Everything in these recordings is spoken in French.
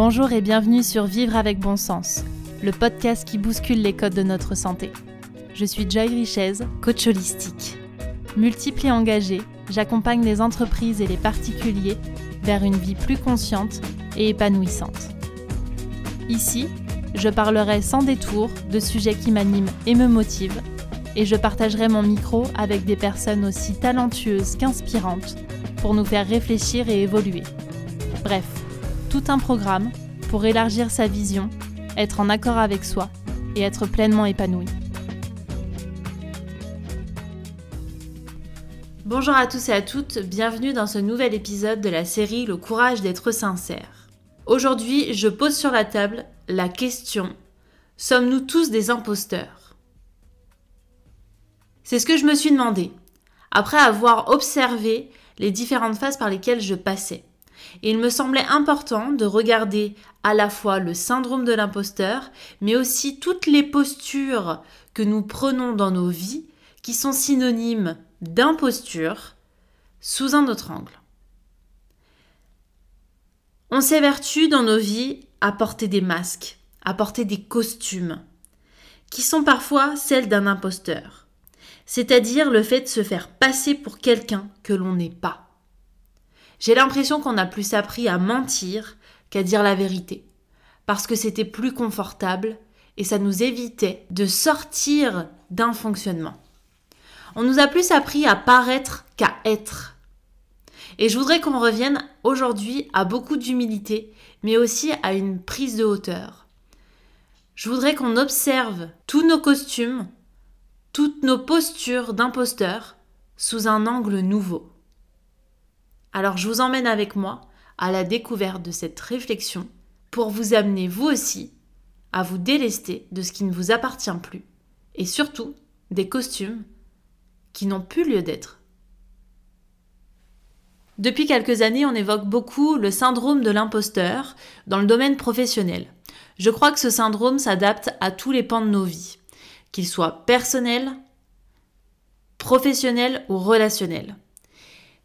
Bonjour et bienvenue sur Vivre avec bon sens, le podcast qui bouscule les codes de notre santé. Je suis Joy Richez, coach holistique. Multiple et engagée, j'accompagne les entreprises et les particuliers vers une vie plus consciente et épanouissante. Ici, je parlerai sans détour de sujets qui m'animent et me motivent, et je partagerai mon micro avec des personnes aussi talentueuses qu'inspirantes pour nous faire réfléchir et évoluer. Bref, tout un programme pour élargir sa vision, être en accord avec soi et être pleinement épanoui. Bonjour à tous et à toutes, bienvenue dans ce nouvel épisode de la série Le courage d'être sincère. Aujourd'hui, je pose sur la table la question Sommes-nous tous des imposteurs? C'est ce que je me suis demandé, après avoir observé les différentes phases par lesquelles je passais. Et il me semblait important de regarder à la fois le syndrome de l'imposteur, mais aussi toutes les postures que nous prenons dans nos vies qui sont synonymes d'imposture sous un autre angle. On s'évertue dans nos vies à porter des masques, à porter des costumes, qui sont parfois celles d'un imposteur, c'est-à-dire le fait de se faire passer pour quelqu'un que l'on n'est pas. J'ai l'impression qu'on a plus appris à mentir qu'à dire la vérité, parce que c'était plus confortable et ça nous évitait de sortir d'un fonctionnement. On nous a plus appris à paraître qu'à être. Et je voudrais qu'on revienne aujourd'hui à beaucoup d'humilité, mais aussi à une prise de hauteur. Je voudrais qu'on observe tous nos costumes, toutes nos postures d'imposteurs sous un angle nouveau. Alors je vous emmène avec moi à la découverte de cette réflexion pour vous amener vous aussi à vous délester de ce qui ne vous appartient plus et surtout des costumes qui n'ont plus lieu d'être. Depuis quelques années, on évoque beaucoup le syndrome de l'imposteur dans le domaine professionnel. Je crois que ce syndrome s'adapte à tous les pans de nos vies, qu'ils soient personnels, professionnels ou relationnels.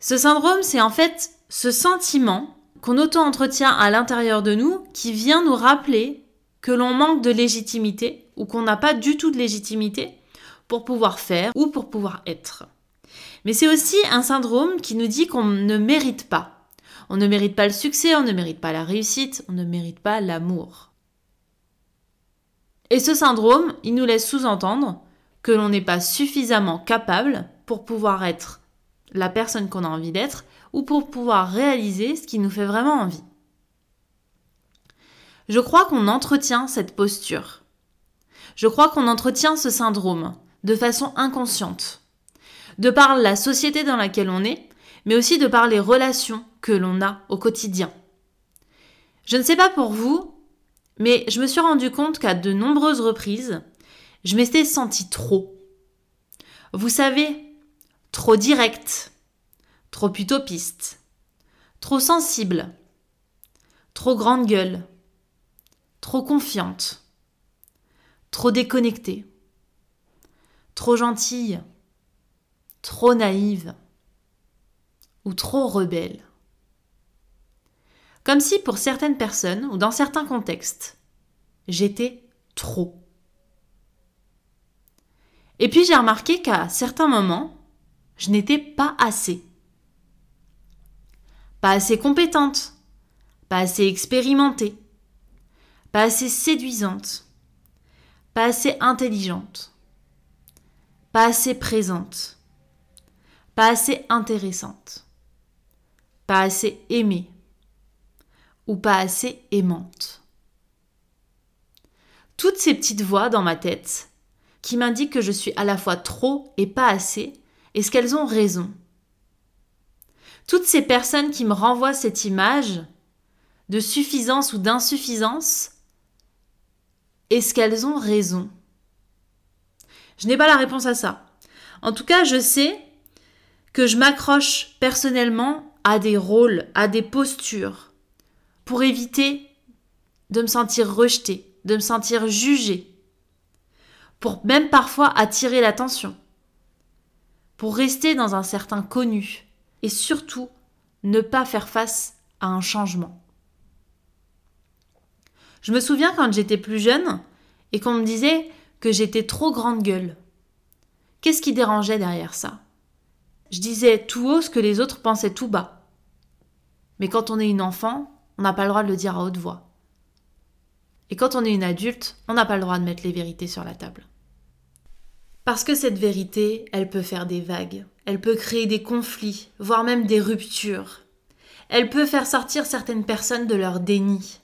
Ce syndrome, c'est en fait ce sentiment qu'on auto-entretient à l'intérieur de nous qui vient nous rappeler que l'on manque de légitimité ou qu'on n'a pas du tout de légitimité pour pouvoir faire ou pour pouvoir être. Mais c'est aussi un syndrome qui nous dit qu'on ne mérite pas. On ne mérite pas le succès, on ne mérite pas la réussite, on ne mérite pas l'amour. Et ce syndrome, il nous laisse sous-entendre que l'on n'est pas suffisamment capable pour pouvoir être la personne qu'on a envie d'être ou pour pouvoir réaliser ce qui nous fait vraiment envie. Je crois qu'on entretient cette posture. Je crois qu'on entretient ce syndrome de façon inconsciente, de par la société dans laquelle on est, mais aussi de par les relations que l'on a au quotidien. Je ne sais pas pour vous, mais je me suis rendu compte qu'à de nombreuses reprises, je m'étais senti trop. Vous savez, trop direct, trop utopiste, trop sensible, trop grande gueule, trop confiante, trop déconnectée, trop gentille, trop naïve. Ou trop rebelle. Comme si pour certaines personnes ou dans certains contextes, j'étais trop. Et puis j'ai remarqué qu'à certains moments, je n'étais pas assez. Pas assez compétente, pas assez expérimentée, pas assez séduisante, pas assez intelligente, pas assez présente, pas assez intéressante, pas assez aimée. Ou pas assez aimante. Toutes ces petites voix dans ma tête qui m'indiquent que je suis à la fois trop et pas assez est-ce qu'elles ont raison? Toutes ces personnes qui me renvoient cette image de suffisance ou d'insuffisance, est-ce qu'elles ont raison? Je n'ai pas la réponse à ça. En tout cas, je sais que je m'accroche personnellement à des rôles, à des postures, pour éviter de me sentir rejetée, de me sentir jugée, pour même parfois attirer l'attention pour rester dans un certain connu et surtout ne pas faire face à un changement. Je me souviens quand j'étais plus jeune et qu'on me disait que j'étais trop grande gueule. Qu'est-ce qui dérangeait derrière ça? Je disais tout haut ce que les autres pensaient tout bas. Mais quand on est une enfant, on n'a pas le droit de le dire à haute voix. Et quand on est une adulte, on n'a pas le droit de mettre les vérités sur la table. Parce que cette vérité, elle peut faire des vagues, elle peut créer des conflits, voire même des ruptures. Elle peut faire sortir certaines personnes de leur déni.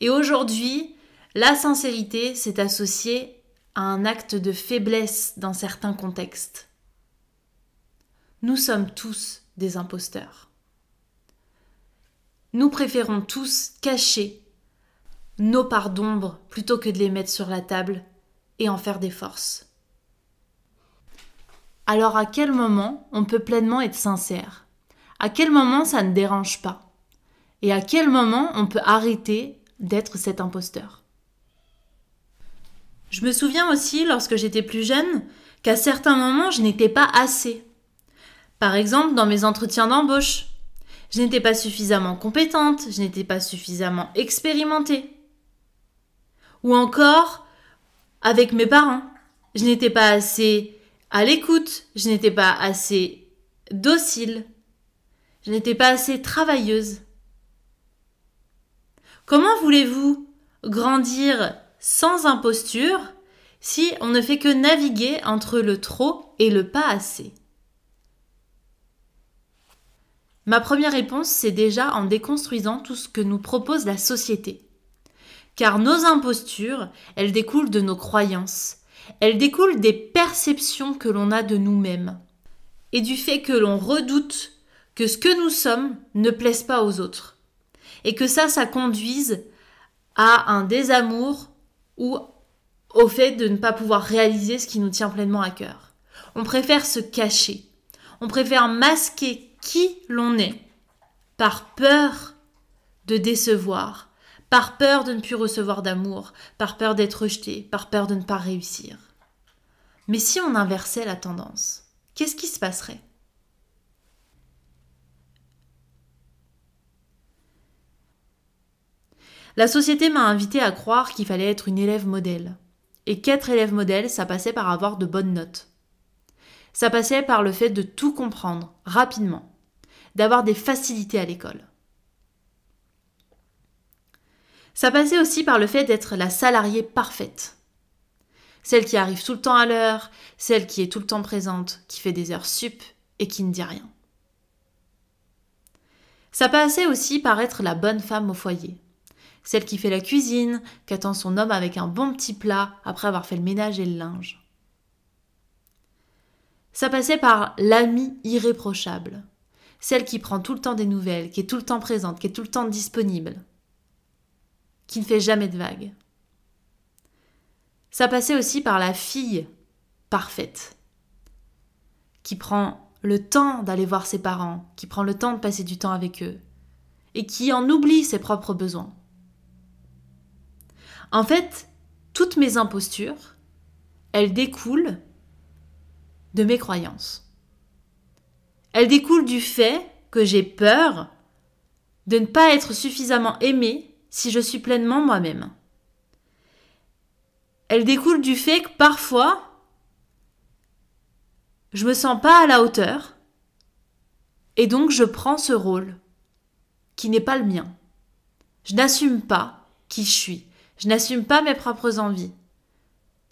Et aujourd'hui, la sincérité s'est associée à un acte de faiblesse dans certains contextes. Nous sommes tous des imposteurs. Nous préférons tous cacher nos parts d'ombre plutôt que de les mettre sur la table et en faire des forces. Alors à quel moment on peut pleinement être sincère? À quel moment ça ne dérange pas? Et à quel moment on peut arrêter d'être cet imposteur? Je me souviens aussi, lorsque j'étais plus jeune, qu'à certains moments je n'étais pas assez. Par exemple, dans mes entretiens d'embauche, je n'étais pas suffisamment compétente, je n'étais pas suffisamment expérimentée. Ou encore, avec mes parents, je n'étais pas assez à l'écoute, je n'étais pas assez docile, je n'étais pas assez travailleuse. Comment voulez-vous grandir sans imposture si on ne fait que naviguer entre le trop et le pas assez? Ma première réponse, c'est déjà en déconstruisant tout ce que nous propose la société. Car nos impostures, elles découlent de nos croyances. Elles découlent des perceptions que l'on a de nous-mêmes. Et du fait que l'on redoute que ce que nous sommes ne plaise pas aux autres. Et que ça, ça conduise à un désamour ou au fait de ne pas pouvoir réaliser ce qui nous tient pleinement à cœur. On préfère se cacher. On préfère masquer qui l'on est, par peur de décevoir, par peur de ne plus recevoir d'amour, par peur d'être rejeté, par peur de ne pas réussir. Mais si on inversait la tendance, qu'est-ce qui se passerait? La société m'a invité à croire qu'il fallait être une élève modèle. Et qu'être élève modèle, ça passait par avoir de bonnes notes. Ça passait par le fait de tout comprendre rapidement, d'avoir des facilités à l'école. Ça passait aussi par le fait d'être la salariée parfaite. Celle qui arrive tout le temps à l'heure, celle qui est tout le temps présente, qui fait des heures sup et qui ne dit rien. Ça passait aussi par être la bonne femme au foyer. Celle qui fait la cuisine, qui attend son homme avec un bon petit plat après avoir fait le ménage et le linge. Ça passait par l'amie irréprochable, celle qui prend tout le temps des nouvelles, qui est tout le temps présente, qui est tout le temps disponible, qui ne fait jamais de vagues. Ça passait aussi par la fille parfaite, qui prend le temps d'aller voir ses parents, qui prend le temps de passer du temps avec eux, et qui en oublie ses propres besoins. En fait, toutes mes impostures, elles découlent de mes croyances. Elle découle du fait que j'ai peur de ne pas être suffisamment aimée si je suis pleinement moi-même. Elle découle du fait que parfois, je me sens pas à la hauteur et donc je prends ce rôle qui n'est pas le mien. Je n'assume pas qui je suis. Je n'assume pas mes propres envies.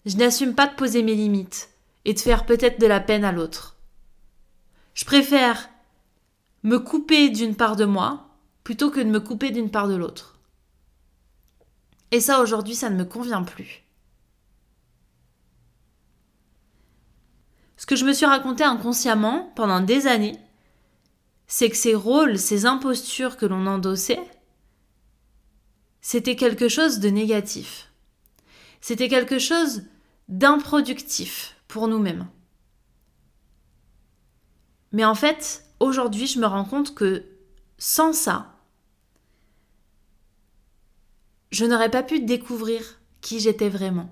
Je n'assume pas de poser mes limites et de faire peut-être de la peine à l'autre. Je préfère me couper d'une part de moi plutôt que de me couper d'une part de l'autre. Et ça, aujourd'hui, ça ne me convient plus. Ce que je me suis raconté inconsciemment pendant des années, c'est que ces rôles, ces impostures que l'on endossait, c'était quelque chose de négatif. C'était quelque chose d'improductif pour nous-mêmes. Mais en fait, aujourd'hui, je me rends compte que sans ça, je n'aurais pas pu découvrir qui j'étais vraiment.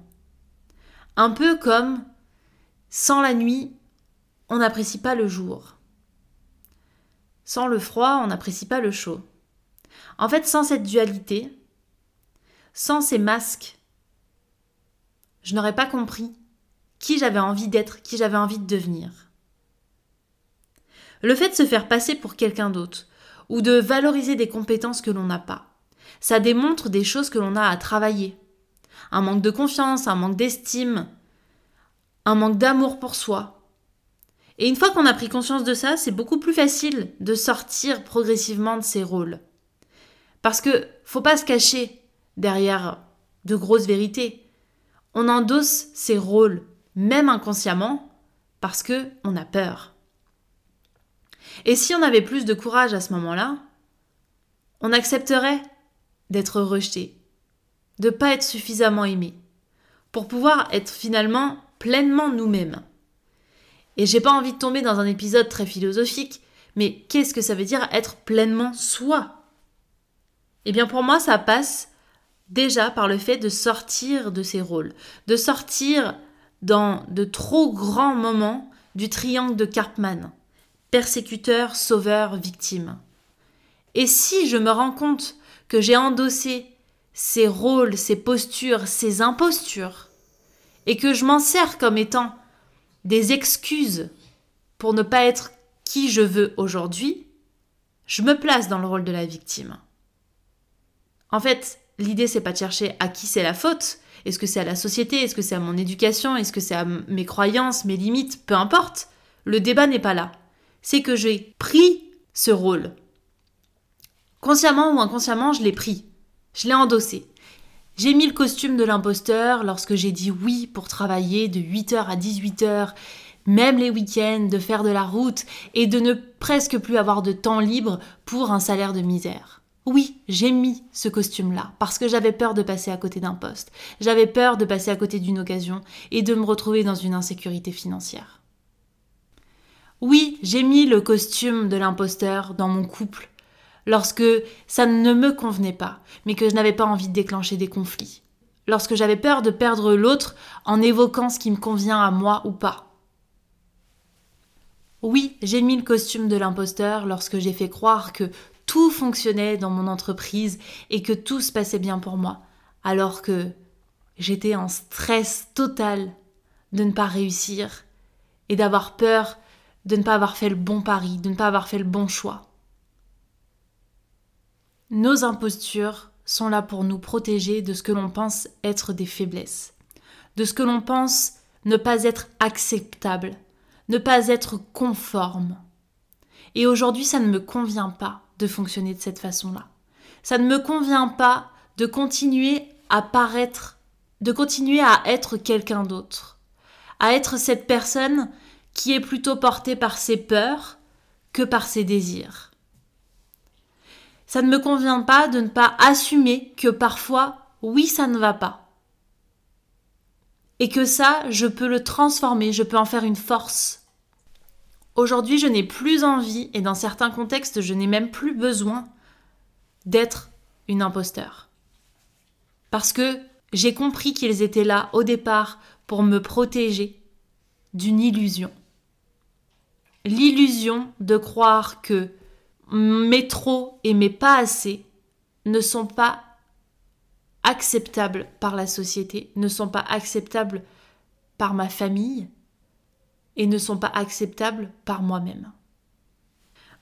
Un peu comme sans la nuit, on n'apprécie pas le jour. Sans le froid, on n'apprécie pas le chaud. En fait, sans cette dualité, sans ces masques, je n'aurais pas compris qui j'avais envie d'être, qui j'avais envie de devenir. Le fait de se faire passer pour quelqu'un d'autre, ou de valoriser des compétences que l'on n'a pas, ça démontre des choses que l'on a à travailler. Un manque de confiance, un manque d'estime, un manque d'amour pour soi. Et une fois qu'on a pris conscience de ça, c'est beaucoup plus facile de sortir progressivement de ces rôles. Parce que faut pas se cacher derrière de grosses vérités. On endosse ces rôles, même inconsciemment, parce que on a peur. Et si on avait plus de courage à ce moment-là, on accepterait d'être rejeté, de pas être suffisamment aimé, pour pouvoir être finalement pleinement nous-mêmes. Et j'ai pas envie de tomber dans un épisode très philosophique, mais qu'est-ce que ça veut dire être pleinement soi? Eh bien pour moi ça passe déjà par le fait de sortir de ces rôles, de sortir dans de trop grands moments du triangle de Karpman, persécuteur, sauveur, victime. Et si je me rends compte que j'ai endossé ces rôles, ces postures, ces impostures, et que je m'en sers comme étant des excuses pour ne pas être qui je veux aujourd'hui, je me place dans le rôle de la victime. En fait, l'idée c'est pas de chercher à qui c'est la faute. Est-ce que c'est à la société? Est-ce que c'est à mon éducation? Est-ce que c'est à mes croyances, mes limites? Peu importe. Le débat n'est pas là. C'est que j'ai pris ce rôle. Consciemment ou inconsciemment, je l'ai pris. Je l'ai endossé. J'ai mis le costume de l'imposteur lorsque j'ai dit oui pour travailler de 8h à 18h, même les week-ends, de faire de la route et de ne presque plus avoir de temps libre pour un salaire de misère. Oui, j'ai mis ce costume-là parce que j'avais peur de passer à côté d'un poste, j'avais peur de passer à côté d'une occasion et de me retrouver dans une insécurité financière. Oui, j'ai mis le costume de l'imposteur dans mon couple lorsque ça ne me convenait pas, mais que je n'avais pas envie de déclencher des conflits, lorsque j'avais peur de perdre l'autre en évoquant ce qui me convient à moi ou pas. Oui, j'ai mis le costume de l'imposteur lorsque j'ai fait croire que tout fonctionnait dans mon entreprise et que tout se passait bien pour moi, alors que j'étais en stress total de ne pas réussir et d'avoir peur de ne pas avoir fait le bon pari, de ne pas avoir fait le bon choix. Nos impostures sont là pour nous protéger de ce que l'on pense être des faiblesses, de ce que l'on pense ne pas être acceptable, ne pas être conforme. Et aujourd'hui, ça ne me convient pas de fonctionner de cette façon-là. Ça ne me convient pas de continuer à paraître, de continuer à être quelqu'un d'autre, à être cette personne qui est plutôt portée par ses peurs que par ses désirs. Ça ne me convient pas de ne pas assumer que parfois, oui, ça ne va pas. Et que ça, je peux le transformer, je peux en faire une force. Aujourd'hui, je n'ai plus envie, et dans certains contextes, je n'ai même plus besoin d'être une imposteur. Parce que j'ai compris qu'ils étaient là au départ pour me protéger d'une illusion. L'illusion de croire que mes trop et mes pas assez ne sont pas acceptables par la société, ne sont pas acceptables par ma famille, et ne sont pas acceptables par moi-même.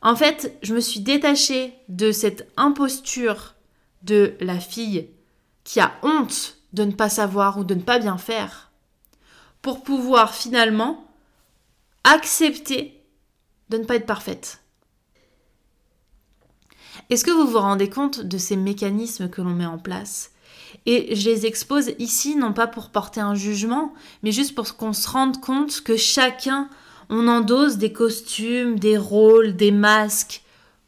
En fait, je me suis détachée de cette imposture de la fille qui a honte de ne pas savoir ou de ne pas bien faire, pour pouvoir finalement accepter de ne pas être parfaite. Est-ce que vous vous rendez compte de ces mécanismes que l'on met en place? Et je les expose ici non pas pour porter un jugement, mais juste pour qu'on se rende compte que chacun, on endosse des costumes, des rôles, des masques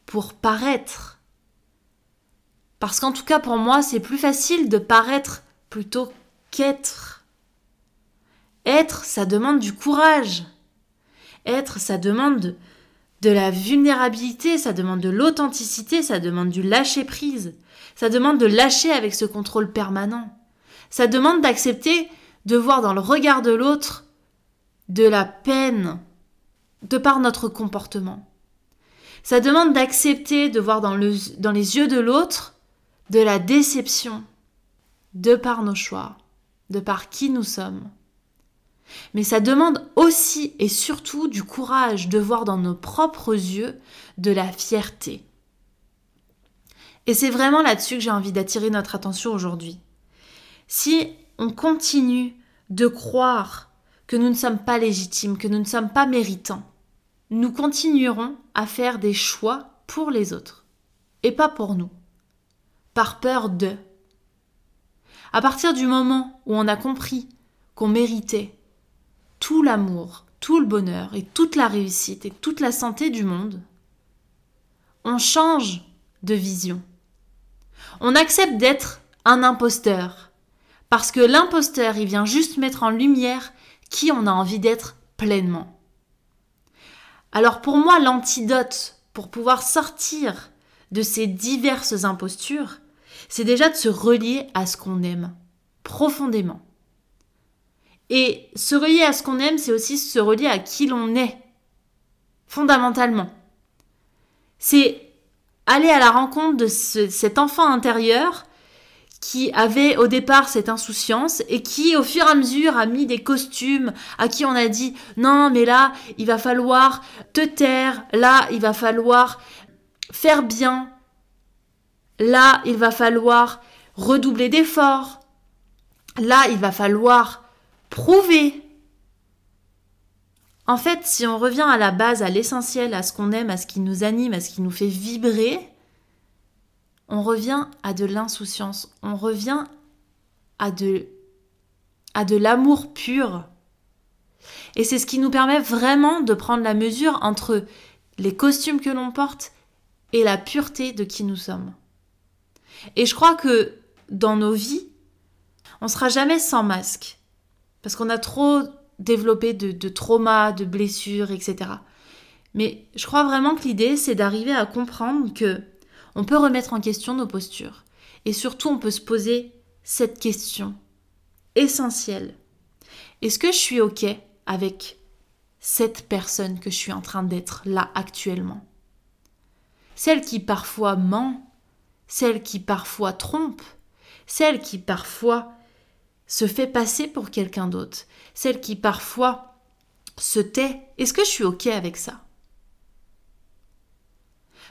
pour paraître. Parce qu'en tout cas pour moi, c'est plus facile de paraître plutôt qu'être. Être, ça demande du courage. Être, ça demande de la vulnérabilité, ça demande de l'authenticité, ça demande du lâcher prise. Ça demande de lâcher avec ce contrôle permanent. Ça demande d'accepter de voir dans le regard de l'autre de la peine de par notre comportement. Ça demande d'accepter de voir dans, dans les yeux de l'autre de la déception. de par nos choix, de par qui nous sommes. Mais ça demande aussi et surtout du courage de voir dans nos propres yeux de la fierté. Et c'est vraiment là-dessus que j'ai envie d'attirer notre attention aujourd'hui. Si on continue de croire que nous ne sommes pas légitimes, que nous ne sommes pas méritants, nous continuerons à faire des choix pour les autres et pas pour nous, par peur de. À partir du moment où on a compris qu'on méritait l'amour, tout le bonheur et toute la réussite et toute la santé du monde, on change de vision. On accepte d'être un imposteur. Parce que l'imposteur, il vient juste mettre en lumière qui on a envie d'être pleinement. Alors pour moi, l'antidote pour pouvoir sortir de ces diverses impostures, c'est déjà de se relier à ce qu'on aime profondément. Et se relier à ce qu'on aime, c'est aussi se relier à qui l'on est, fondamentalement. C'est aller à la rencontre de cet enfant intérieur qui avait au départ cette insouciance et qui au fur et à mesure a mis des costumes à qui on a dit non mais là il va falloir te taire, là il va falloir faire bien, là il va falloir redoubler d'efforts, là il va falloir prouver. En fait, si on revient à la base, à l'essentiel, à ce qu'on aime, à ce qui nous anime, à ce qui nous fait vibrer, on revient à de l'insouciance, on revient à de, à de l'amour pur. Et c'est ce qui nous permet vraiment de prendre la mesure entre les costumes que l'on porte et la pureté de qui nous sommes. Et je crois que dans nos vies, on sera jamais sans masque. Parce qu'on a trop développé de, traumas, de blessures, etc. Mais je crois vraiment que l'idée, c'est d'arriver à comprendre que on peut remettre en question nos postures. Et surtout, on peut se poser cette question essentielle. Est-ce que je suis OK avec cette personne que je suis en train d'être là actuellement? Celle qui parfois ment, celle qui parfois trompe, celle qui parfois se fait passer pour quelqu'un d'autre, celle qui parfois se tait. Est-ce que je suis OK avec ça?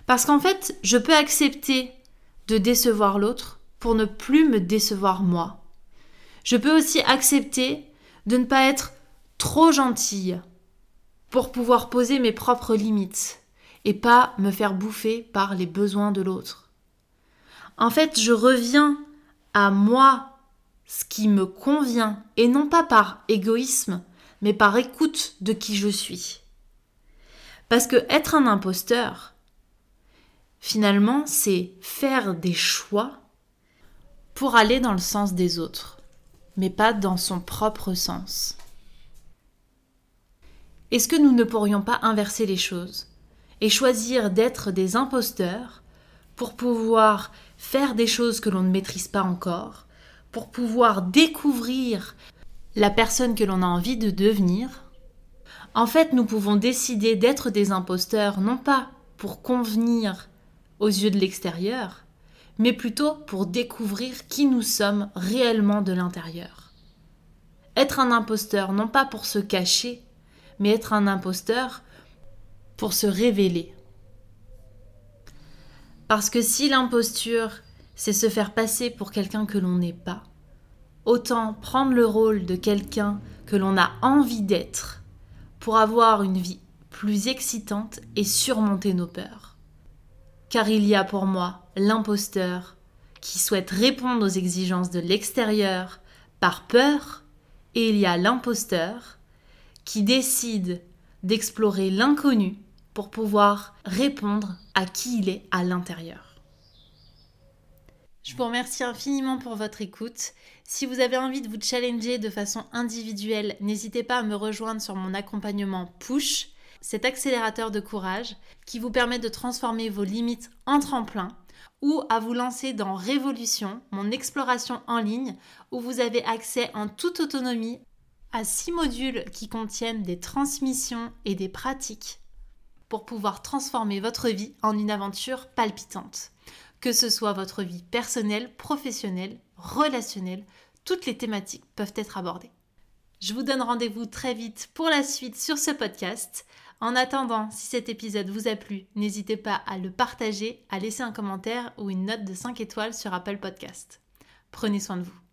Parce qu'en fait, je peux accepter de décevoir l'autre pour ne plus me décevoir moi. Je peux aussi accepter de ne pas être trop gentille pour pouvoir poser mes propres limites et pas me faire bouffer par les besoins de l'autre. En fait, je reviens à moi ce qui me convient, et non pas par égoïsme, mais par écoute de qui je suis. Parce que être un imposteur, finalement, c'est faire des choix pour aller dans le sens des autres, mais pas dans son propre sens. Est-ce que nous ne pourrions pas inverser les choses et choisir d'être des imposteurs pour pouvoir faire des choses que l'on ne maîtrise pas encore, pour pouvoir découvrir la personne que l'on a envie de devenir, en fait, nous pouvons décider d'être des imposteurs non pas pour convenir aux yeux de l'extérieur, mais plutôt pour découvrir qui nous sommes réellement de l'intérieur. Être un imposteur non pas pour se cacher, mais être un imposteur pour se révéler. Parce que si l'imposture c'est se faire passer pour quelqu'un que l'on n'est pas. Autant prendre le rôle de quelqu'un que l'on a envie d'être pour avoir une vie plus excitante et surmonter nos peurs. Car il y a pour moi l'imposteur qui souhaite répondre aux exigences de l'extérieur par peur et il y a l'imposteur qui décide d'explorer l'inconnu pour pouvoir répondre à qui il est à l'intérieur. Je vous remercie infiniment pour votre écoute. Si vous avez envie de vous challenger de façon individuelle, n'hésitez pas à me rejoindre sur mon accompagnement Push, cet accélérateur de courage qui vous permet de transformer vos limites en tremplin ou à vous lancer dans Révolution, mon exploration en ligne, où vous avez accès en toute autonomie à six modules qui contiennent des transmissions et des pratiques pour pouvoir transformer votre vie en une aventure palpitante Que ce soit votre vie personnelle, professionnelle, relationnelle, toutes les thématiques peuvent être abordées. Je vous donne rendez-vous très vite pour la suite sur ce podcast. En attendant, si cet épisode vous a plu, n'hésitez pas à le partager, à laisser un commentaire ou une note de 5 étoiles sur Apple Podcast. Prenez soin de vous.